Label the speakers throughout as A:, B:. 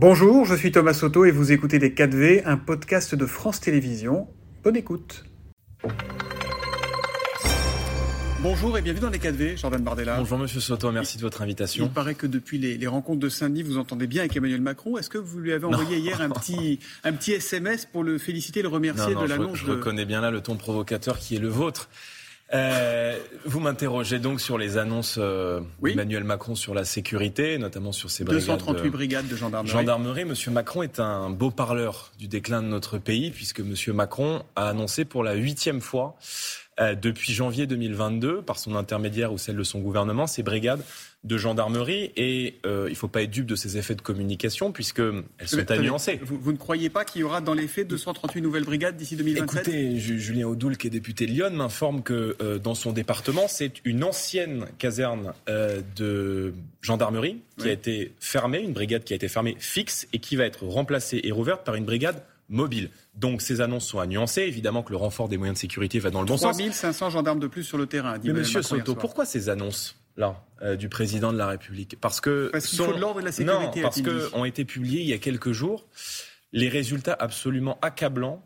A: Bonjour, je suis Thomas Soto et vous écoutez Les 4V, un podcast de France Télévisions. Bonne écoute. Bonjour et bienvenue dans les 4V, Jordan Bardella.
B: Bonjour Monsieur Soto, merci de votre invitation.
A: Il paraît que depuis les, rencontres de Saint-Denis, vous entendez bien avec Emmanuel Macron. Est-ce que vous lui avez envoyé hier un petit, un petit SMS pour le féliciter, le remercier de l'annonce
B: Je, je reconnais bien là le ton provocateur qui est le vôtre. Euh, vous m'interrogez donc sur les annonces euh, d'Emmanuel Macron sur la sécurité, notamment sur ces brigades.
A: 238 brigades de gendarmerie.
B: Gendarmerie. Monsieur Macron est un beau parleur du déclin de notre pays, puisque Monsieur Macron a annoncé pour la huitième fois euh, depuis janvier 2022, par son intermédiaire ou celle de son gouvernement, ces brigades de gendarmerie. Et euh, il ne faut pas être dupe de ces effets de communication, puisqu'elles sont à nuancer.
A: Vous, ne croyez pas qu'il y aura dans les faits 238 nouvelles brigades d'ici 2027
B: Écoutez, Julien Audoul, qui est député de Lyon, m'informe que euh, dans son département, c'est une ancienne caserne de gendarmerie qui a été fermée, une brigade qui a été fermée fixe et qui va être remplacée et rouverte par une brigade mobile. Donc ces annonces sont à nuancer. Évidemment que le renfort des moyens de sécurité va dans le bon sens.
A: 3500 gendarmes de plus sur le terrain.
B: Dit Mais Monsieur Soto, pourquoi ces annonces là euh, du président de la République?
A: Parce que parce qu'il faut de l'ordre et de la sécurité.
B: Non, parce que ont été publiés il y a quelques jours les résultats absolument accablants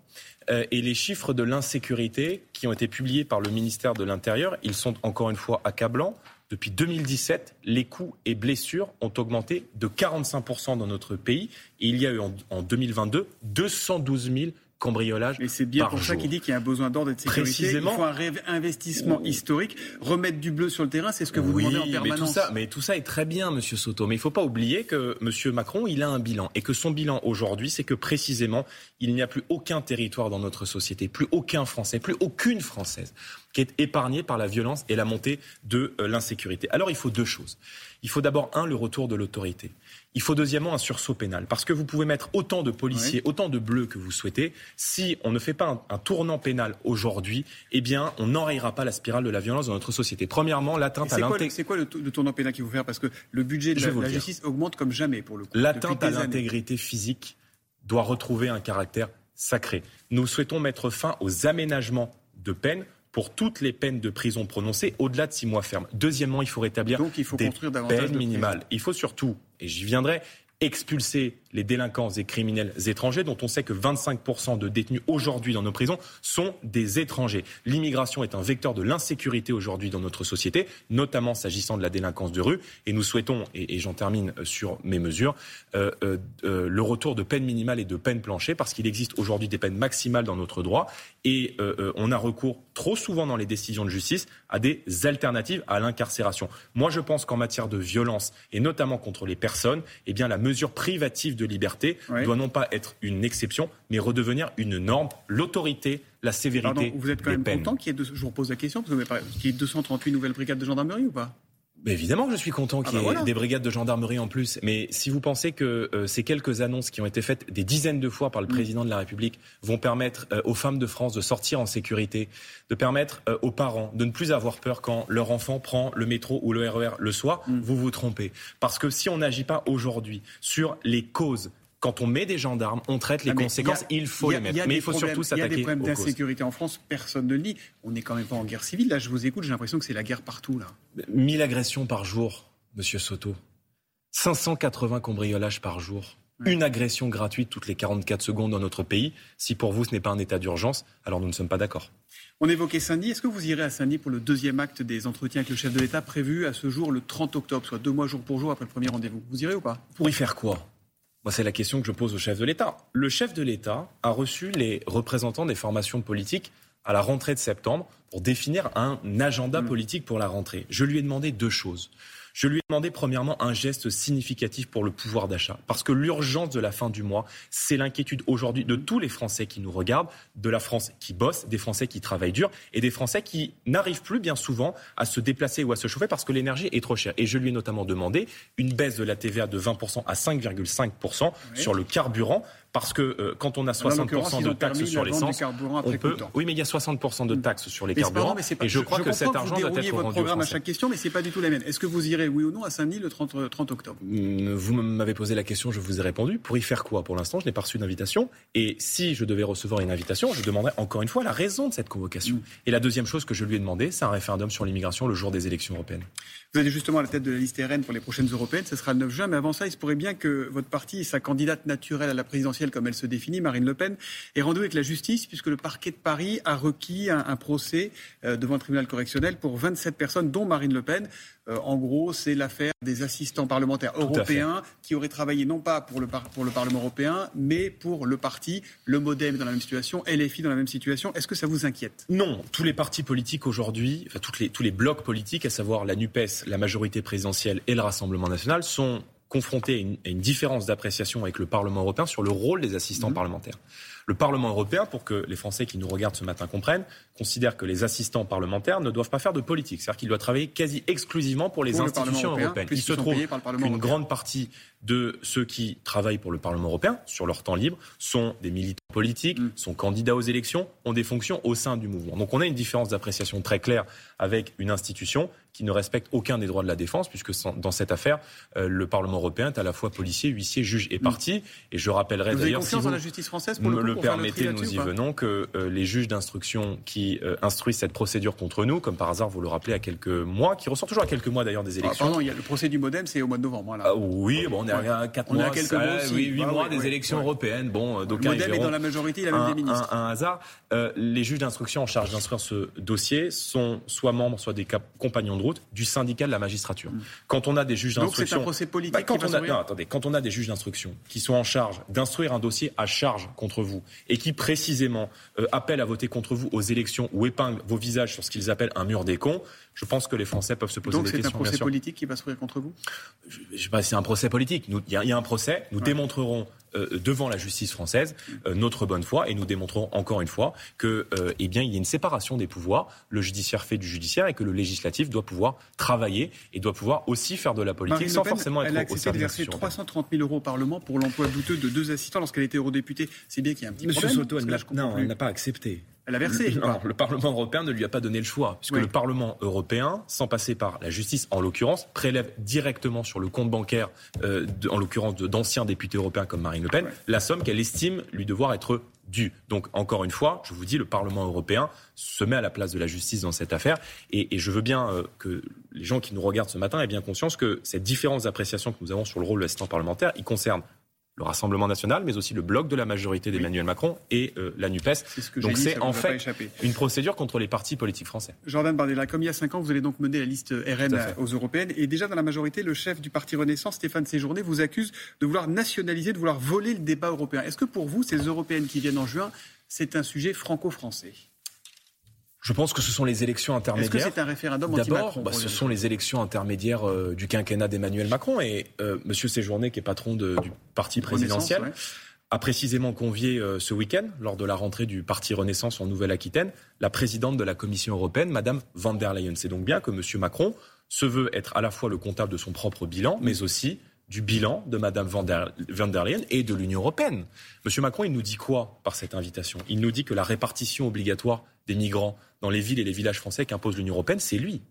B: euh, et les chiffres de l'insécurité qui ont été publiés par le ministère de l'Intérieur, ils sont encore une fois accablants. Depuis 2017, les coûts et blessures ont augmenté de 45% dans notre pays. Et il y a eu en, 2022 212 000 cambriolage.
A: Et c'est bien pour ça qu'il dit qu'il y a un besoin d'ordre et de sécurité. Précisément. Il faut un investissement historique, remettre du bleu sur le terrain, c'est ce que vous demandez en permanence.
B: Mais tout, ça, mais tout ça est très bien, Monsieur Soto. Mais il ne faut pas oublier que Monsieur Macron, il a un bilan et que son bilan aujourd'hui, c'est que précisément, il n'y a plus aucun territoire dans notre société, plus aucun Français, plus aucune Française qui est épargné par la violence et la montée de euh, l'insécurité. Alors il faut deux choses. Il faut d'abord, un, le retour de l'autorité. Il faut deuxièmement un sursaut pénal. Parce que vous pouvez mettre autant de policiers, autant de bleus que vous souhaitez. Si on ne fait pas un, tournant pénal aujourd'hui, eh bien, on n'enrayera pas la spirale de la violence dans notre société. Premièrement, l'atteinte à l'intégrité.
A: C'est quoi le, tournant pénal qu'il faut faire? Parce que le budget de la, justice augmente comme jamais pour le coup.
B: L'atteinte à l'intégrité physique doit retrouver un caractère sacré. Nous souhaitons mettre fin aux aménagements de peine pour toutes les peines de prison prononcées au-delà de six mois fermes. Deuxièmement, il faut rétablir
A: Donc, il faut des construire davantage
B: peines minimales. Il faut surtout, et j'y viendrai, expulser les délinquants et criminels étrangers, dont on sait que 25% de détenus aujourd'hui dans nos prisons sont des étrangers. L'immigration est un vecteur de l'insécurité aujourd'hui dans notre société, notamment s'agissant de la délinquance de rue. Et nous souhaitons, et, j'en termine sur mes mesures, euh, euh, euh, le retour de peine minimale et de peine plancher, parce qu'il existe aujourd'hui des peines maximales dans notre droit. Et on a recours trop souvent dans les décisions de justice à des alternatives à l'incarcération. Moi, je pense qu'en matière de violence, et notamment contre les personnes, eh bien, la mesure privative de de liberté doit non pas être une exception, mais redevenir une norme. L'autorité, la sévérité.
A: vous êtes quand même content qu'il y ait, je vous repose la question, parce qu'il y ait 238 nouvelles brigades de gendarmerie ou pas?
B: Évidemment que je suis content ah qu'il y bah ait des brigades de gendarmerie en plus. Mais si vous pensez que euh, ces quelques annonces qui ont été faites des dizaines de fois par le mm. président de la République vont permettre euh, aux femmes de France de sortir en sécurité, de permettre euh, aux parents de ne plus avoir peur quand leur enfant prend le métro ou le RER e le soir, mm. vous vous trompez. Parce que si on n'agit pas aujourd'hui sur les causes quand on met des gendarmes, on traite les conséquences, il faut les mettre. Mais il faut surtout s'attaquer
A: Il y a des problèmes d'insécurité en France, personne ne le dit. On n'est quand même pas en guerre civile. Là, je vous écoute, j'ai l'impression que c'est la guerre partout. là.
B: 1000 agressions par jour, monsieur Soto. 580 cambriolages par jour. Une agression gratuite toutes les 44 secondes dans notre pays. Si pour vous ce n'est pas un état d'urgence, alors nous ne sommes pas d'accord.
A: On évoquait Saint-Denis. Est-ce que vous irez à Saint-Denis pour le deuxième acte des entretiens avec le chef de l'État prévu à ce jour le 30 octobre, soit deux mois jour pour jour après le premier rendez-vous? Vous irez ou pas?
B: Pour y faire quoi? Moi, c'est la question que je pose au chef de l'État. Le chef de l'État a reçu les représentants des formations politiques à la rentrée de septembre pour définir un agenda mmh. politique pour la rentrée. Je lui ai demandé deux choses. Je lui ai demandé premièrement un geste significatif pour le pouvoir d'achat. Parce que l'urgence de la fin du mois, c'est l'inquiétude aujourd'hui de tous les Français qui nous regardent, de la France qui bosse, des Français qui travaillent dur et des Français qui n'arrivent plus bien souvent à se déplacer ou à se chauffer parce que l'énergie est trop chère. Et je lui ai notamment demandé une baisse de la TVA de 20% à 5,5% sur le carburant Parce que euh, quand on a 60% de taxes sur l'essence, on peut. Oui, mais il y a 60% de taxes sur les carburants. et je crois que cet argent doit être
A: votre programme à chaque question, mais c'est pas du tout la même. Est-ce que vous irez, oui ou non, à Saint-Denis le 30, 30 euh, octobre?
B: Mm, Vous m'avez posé la question, je vous ai répondu. Pour y faire quoi? Pour l'instant, je n'ai pas reçu d'invitation. Et si je devais recevoir une invitation, je demanderais encore une fois la raison de cette convocation. Mm. Et la deuxième chose que je lui ai demandé, c'est un référendum sur l'immigration le jour des élections européennes.
A: Vous êtes justement à la tête de la liste RN pour les prochaines européennes. Ce sera le 9 juin. Mais avant ça, il se pourrait bien que votre parti et sa candidate naturelle à la présidentielle, comme elle se définit, Marine Le Pen, ait rendu avec la justice, puisque le parquet de Paris a requis un, procès euh, devant le tribunal correctionnel pour 27 personnes, dont Marine Le Pen. Euh, en gros, c'est l'affaire des assistants parlementaires européens qui auraient travaillé non pas pour le, pour le Parlement européen, mais pour le parti, le MoDem dans la même situation, LFI dans la même situation. Est-ce que ça vous inquiète?
B: Non. Tous les partis politiques aujourd'hui, enfin les, tous les blocs politiques, à savoir la NUPES, la majorité présidentielle et le Rassemblement national, sont confrontés à une, différence d'appréciation avec le Parlement européen sur le rôle des assistants mmh. parlementaires. Le Parlement européen, pour que les Français qui nous regardent ce matin comprennent, considère que les assistants parlementaires ne doivent pas faire de politique. C'est-à-dire qu'il doit travailler quasi exclusivement pour les institutions européennes. Il se trouve qu'une grande partie de ceux qui travaillent pour le Parlement européen, sur leur temps libre, sont des militants politiques, mm. sont candidats aux élections, ont des fonctions au sein du mouvement. Donc on a une différence d'appréciation très claire avec une institution qui ne respecte aucun des droits de la défense, puisque dans cette affaire, euh, le Parlement européen est à la fois policier, huissier, juge et parti. Et je rappellerai d'ailleurs,
A: si vous la justice française pour
B: me le, permettez, nous y venons, que euh, les juges d'instruction qui euh, instruisent cette procédure contre nous, comme par hasard, vous le rappelez, à quelques mois, qui ressort toujours à quelques mois d'ailleurs des ah, élections.
A: il y a le procès du Modem, c'est au mois de novembre.
B: Hein, ah, oui, bon, on est à 4 mois,
A: quelques mois,
B: oui, 8 mois des élections européennes. Bon,
A: le Modem est dans la majorité, il a même des ministres.
B: Un, hasard. les juges d'instruction en charge d'instruire ce dossier sont soit membres, soit des compagnons de route du syndicat de la magistrature. Mm.
A: Quand on a des juges d'instruction, c'est un procès politique. Bah,
B: quand on a, non, attendez, quand on a des juges d'instruction qui sont en charge d'instruire un dossier à charge contre vous et qui précisément euh, appellent à voter contre vous aux élections ou épinglent vos visages sur ce qu'ils appellent un mur des cons, je pense que les Français peuvent se poser des questions.
A: Donc c'est un procès politique qui va s'ouvrir contre vous?
B: Je ne sais pas si c'est un procès politique. Il y, a un procès. Nous démontrerons devant la justice française euh, notre bonne foi et nous démontrerons encore une fois que euh, eh bien il y a une séparation des pouvoirs. Le judiciaire fait du judiciaire et que le législatif doit pouvoir travailler et doit pouvoir aussi faire de la politique sans forcément être
A: au service de verser 330 000 euros au Parlement pour l'emploi douteux de deux assistants lorsqu'elle était eurodéputée. C'est bien qu'il y a un petit
B: Monsieur
A: problème.
B: Soto, non, elle n'a pas accepté.
A: Elle a versé.
B: le Parlement européen ne lui a pas donné le choix, puisque le Parlement européen, sans passer par la justice en l'occurrence, prélève directement sur le compte bancaire, euh, en l'occurrence d'anciens députés européens comme Marine Le Pen, la somme qu'elle estime lui devoir être due. Donc, encore une fois, je vous dis, le Parlement européen se met à la place de la justice dans cette affaire. Et, je veux bien euh, que les gens qui nous regardent ce matin aient bien conscience que cette différence d'appréciation que nous avons sur le rôle de l'assistant parlementaire, il concerne le Rassemblement national, mais aussi le bloc de la majorité d'Emmanuel Macron et euh, la NUPES.
A: Ce
B: Donc c'est en fait une procédure contre les partis politiques français.
A: Jordan Bardella, comme il y a cinq ans, vous allez donc mener la liste RN aux européennes. Et déjà dans la majorité, le chef du parti Renaissance, Stéphane Séjourné, vous accuse de vouloir nationaliser, de vouloir voler le débat européen. Est-ce que pour vous, ces européennes qui viennent en juin, c'est un sujet franco-français?
B: Je pense que ce sont les élections intermédiaires.
A: Est-ce que c'est un référendum
B: D'abord, bah, ce sont les élections intermédiaires euh, du quinquennat d'Emmanuel Macron. Et euh, M. Séjourné, qui est patron du parti présidentiel, a précisément convié euh, ce week-end, lors de la rentrée du parti Renaissance en Nouvelle-Aquitaine, la présidente de la Commission européenne, Mme van der Leyen. C'est donc bien que M. Macron se veut être à la fois le comptable de son propre bilan, mais aussi du bilan de Mme van der, van der Leyen et de l'Union européenne. M. Macron, il nous dit quoi par cette invitation? Il nous dit que la répartition obligatoire des migrants dans les villes et les villages français qu'impose l'Union européenne, c'est lui.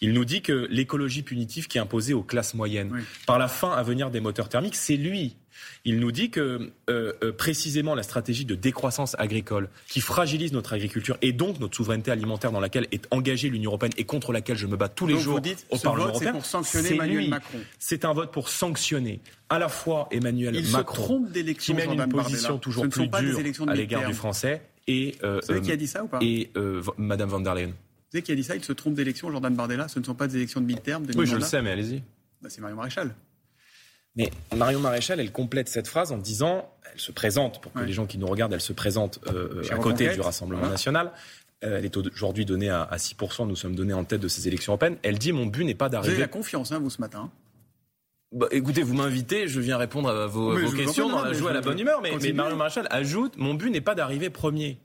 B: Il nous dit que l'écologie punitive qui est imposée aux classes moyennes par la fin à venir des moteurs thermiques, c'est lui. Il nous dit que euh, euh, précisément la stratégie de décroissance agricole qui fragilise notre agriculture et donc notre souveraineté alimentaire dans laquelle est engagée l'Union européenne et contre laquelle je me bats tous les jours au Parlement européen,
A: pour sanctionner Emmanuel Macron.
B: C'est un vote pour sanctionner à la fois Emmanuel Macron
A: qui
B: mène une position toujours plus dure à l'égard du français et
A: euh, Vous savez qui a dit ça ou pas
B: Et euh, Madame van der Leyen. Vous
A: savez qui a dit ça Il se trompe d'élection, Jordan Bardella. Ce ne sont pas des élections de mid-term.
B: Oui, je le sais, mais allez-y.
A: Bah, c'est Marion Maréchal.
B: Mais Marion Maréchal, elle complète cette phrase en disant, elle se présente, pour que les gens qui nous regardent, elle se présente euh, à côté du Rassemblement national. elle est aujourd'hui donnée à, 6%, nous sommes donnés en tête de ces élections européennes. Elle dit, mon but n'est pas d'arriver... Vous
A: avez la confiance, hein, vous, ce matin
B: bah, écoutez, vous m'invitez, je viens répondre à vos, questions dans la joie à la bonne humeur, mais, mais Marion Maréchal ajoute, mon but n'est pas d'arriver premier.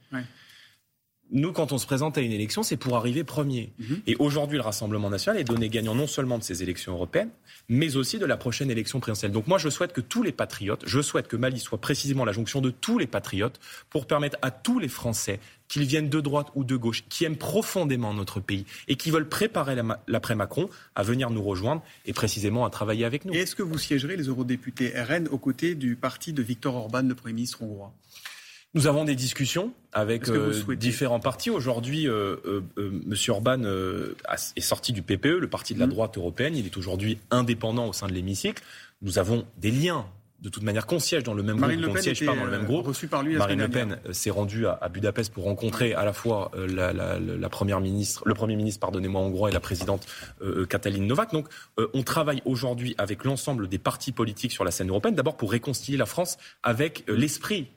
B: Nous, quand on se présente à une élection, c'est pour arriver premier. Mhm. Et aujourd'hui, le Rassemblement national est donné gagnant non seulement de ces élections européennes, mais aussi de la prochaine élection présidentielle. Donc moi, je souhaite que tous les patriotes, je souhaite que Mali soit précisément la jonction de tous les patriotes pour permettre à tous les Français qu'ils viennent de droite ou de gauche, qui aiment profondément notre pays et qui veulent préparer l'après-Macron à venir nous rejoindre et précisément à travailler avec nous.
A: Est-ce que vous siégerez les eurodéputés RN aux côtés du parti de Viktor Orban, le Premier ministre hongrois?
B: Nous avons des discussions avec euh, différents partis. Aujourd'hui, euh, euh, M. Orban est sorti du PPE, le parti de la mmh. droite européenne. Il est aujourd'hui indépendant au sein de l'hémicycle. Nous avons des liens de toute manière qu'on siège dans le même
A: Marine
B: groupe, qu'on siège pas dans le même groupe.
A: Par lui
B: Marine Le Pen s'est rendue à, Budapest pour rencontrer à la fois la, première ministre, le premier ministre, pardonnez-moi, hongrois et la présidente euh, Katalin Novak. Donc, on travaille aujourd'hui avec l'ensemble des partis politiques sur la scène européenne, d'abord pour réconcilier la France avec l'esprit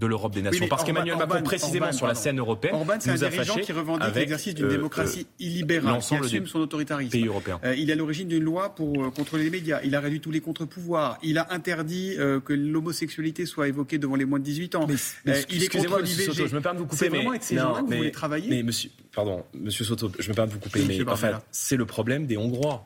B: de l'Europe des nations. Parce qu'Emmanuel Macron, précisément sur la scène européenne,
A: Orban, c'est un dirigeant qui revendique l'exercice d'une euh, démocratie euh, illibérale, qui assume son autoritarisme.
B: Pays européens.
A: Euh, il est à l'origine d'une loi pour contrôler les médias. Il a réduit tous les contre-pouvoirs. Il a interdit que l'homosexualité soit évoquée devant les moins de 18 ans.
B: Mais, il est contre l'IVG. Je me permets de vous couper.
A: C'est vraiment avec ces gens-là que vous voulez travailler
B: Mais monsieur, pardon, monsieur Soto, je me permets de vous couper. mais en fait, c'est le problème des Hongrois.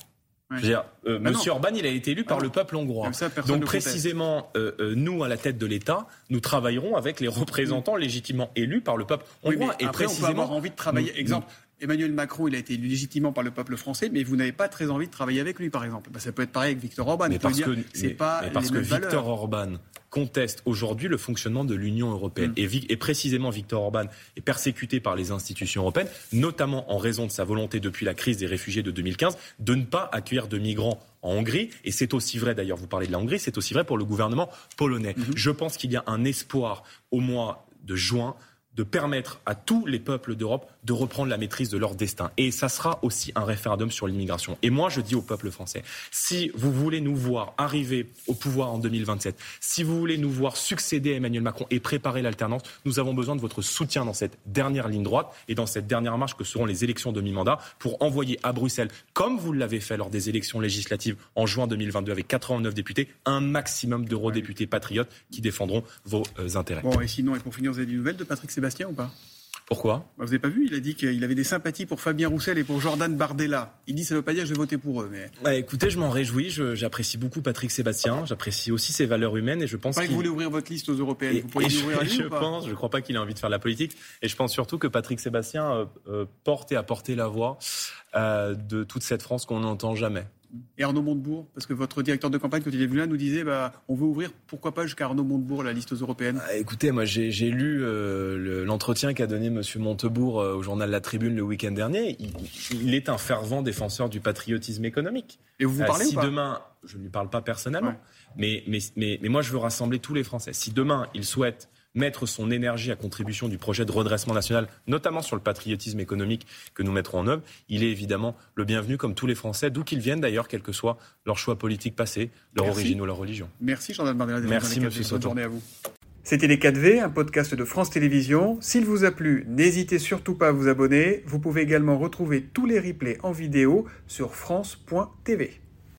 B: Je veux dire, euh, ah Monsieur Orban, il a été élu par le peuple hongrois. Donc précisément, euh, euh, nous, à la tête de l'État, nous travaillerons avec les représentants légitimement élus par le peuple hongrois.
A: et précisément, on peut avoir envie de travailler. Exemple. Emmanuel Macron, il a été élu légitimement par le peuple français, mais vous n'avez pas très envie de travailler avec lui, par exemple. Bah, ça peut être pareil avec Victor Orban.
B: Mais parce que, c'est pas parce que Victor Orban conteste aujourd'hui le fonctionnement de l'Union européenne. Mm. Et, et, précisément, Victor Orban est persécuté par les institutions européennes, notamment en raison de sa volonté depuis la crise des réfugiés de 2015 de ne pas accueillir de migrants en Hongrie. Et c'est aussi vrai, d'ailleurs, vous parlez de la Hongrie, c'est aussi vrai pour le gouvernement polonais. Mm-hmm. Je pense qu'il y a un espoir au mois de juin de permettre à tous les peuples d'Europe de reprendre la maîtrise de leur destin. Et ça sera aussi un référendum sur l'immigration. Et moi, je dis au peuple français, si vous voulez nous voir arriver au pouvoir en 2027, si vous voulez nous voir succéder à Emmanuel Macron et préparer l'alternance, nous avons besoin de votre soutien dans cette dernière ligne droite et dans cette dernière marche que seront les élections de mi-mandat pour envoyer à Bruxelles, comme vous l'avez fait lors des élections législatives en juin 2022 avec 89 députés, un maximum d'eurodéputés patriotes qui défendront vos euh, intérêts.
A: Bon, et sinon, et pour finir, vous avez des nouvelles de Patrick Sébastien? Ou pas?
B: Pourquoi?
A: Bah, Vous n'avez pas vu Il a dit qu'il avait des sympathies pour Fabien Roussel et pour Jordan Bardella. Il dit ça ne veut pas dire que je vais voter pour eux. Mais...
B: Bah, écoutez, je m'en réjouis. J'apprécie beaucoup Patrick Sébastien. J'apprécie aussi ses valeurs humaines et je pense.
A: que vous voulez ouvrir votre liste aux européennes. vous pourriez ouvrir à
B: Je
A: ou
B: pas? pense. Je ne crois pas qu'il ait envie de faire la politique. Et je pense surtout que Patrick Sébastien euh, euh, porte et a porté la voix euh, de toute cette France qu'on n'entend jamais.
A: Et Arnaud Montebourg Parce que votre directeur de campagne, quand il est venu là, nous disait bah, on veut ouvrir, pourquoi pas, jusqu'à Arnaud Montebourg, la liste européenne
B: ah, Écoutez, moi j'ai lu euh, l'entretien qu'a donné M. Montebourg euh, au journal La Tribune le week-end dernier. Il, est un fervent défenseur du patriotisme économique.
A: Et vous vous parlez
B: euh,
A: Si
B: demain, je ne lui parle pas personnellement, mais, mais, mais, mais moi je veux rassembler tous les Français. Si demain il souhaite mettre son énergie à contribution du projet de redressement national, notamment sur le patriotisme économique que nous mettrons en œuvre, il est évidemment le bienvenu, comme tous les Français, d'où qu'ils viennent d'ailleurs, quel que soit leur choix politique passé, leur origine ou leur religion.
A: Merci Jean-Baptiste Bardella.
B: Merci M.
A: Soto. Bonne journée à vous. C'était Les 4V, un podcast de France Télévisions. S'il vous a plu, n'hésitez surtout pas à vous abonner. Vous pouvez également retrouver tous les replays en vidéo sur France.tv.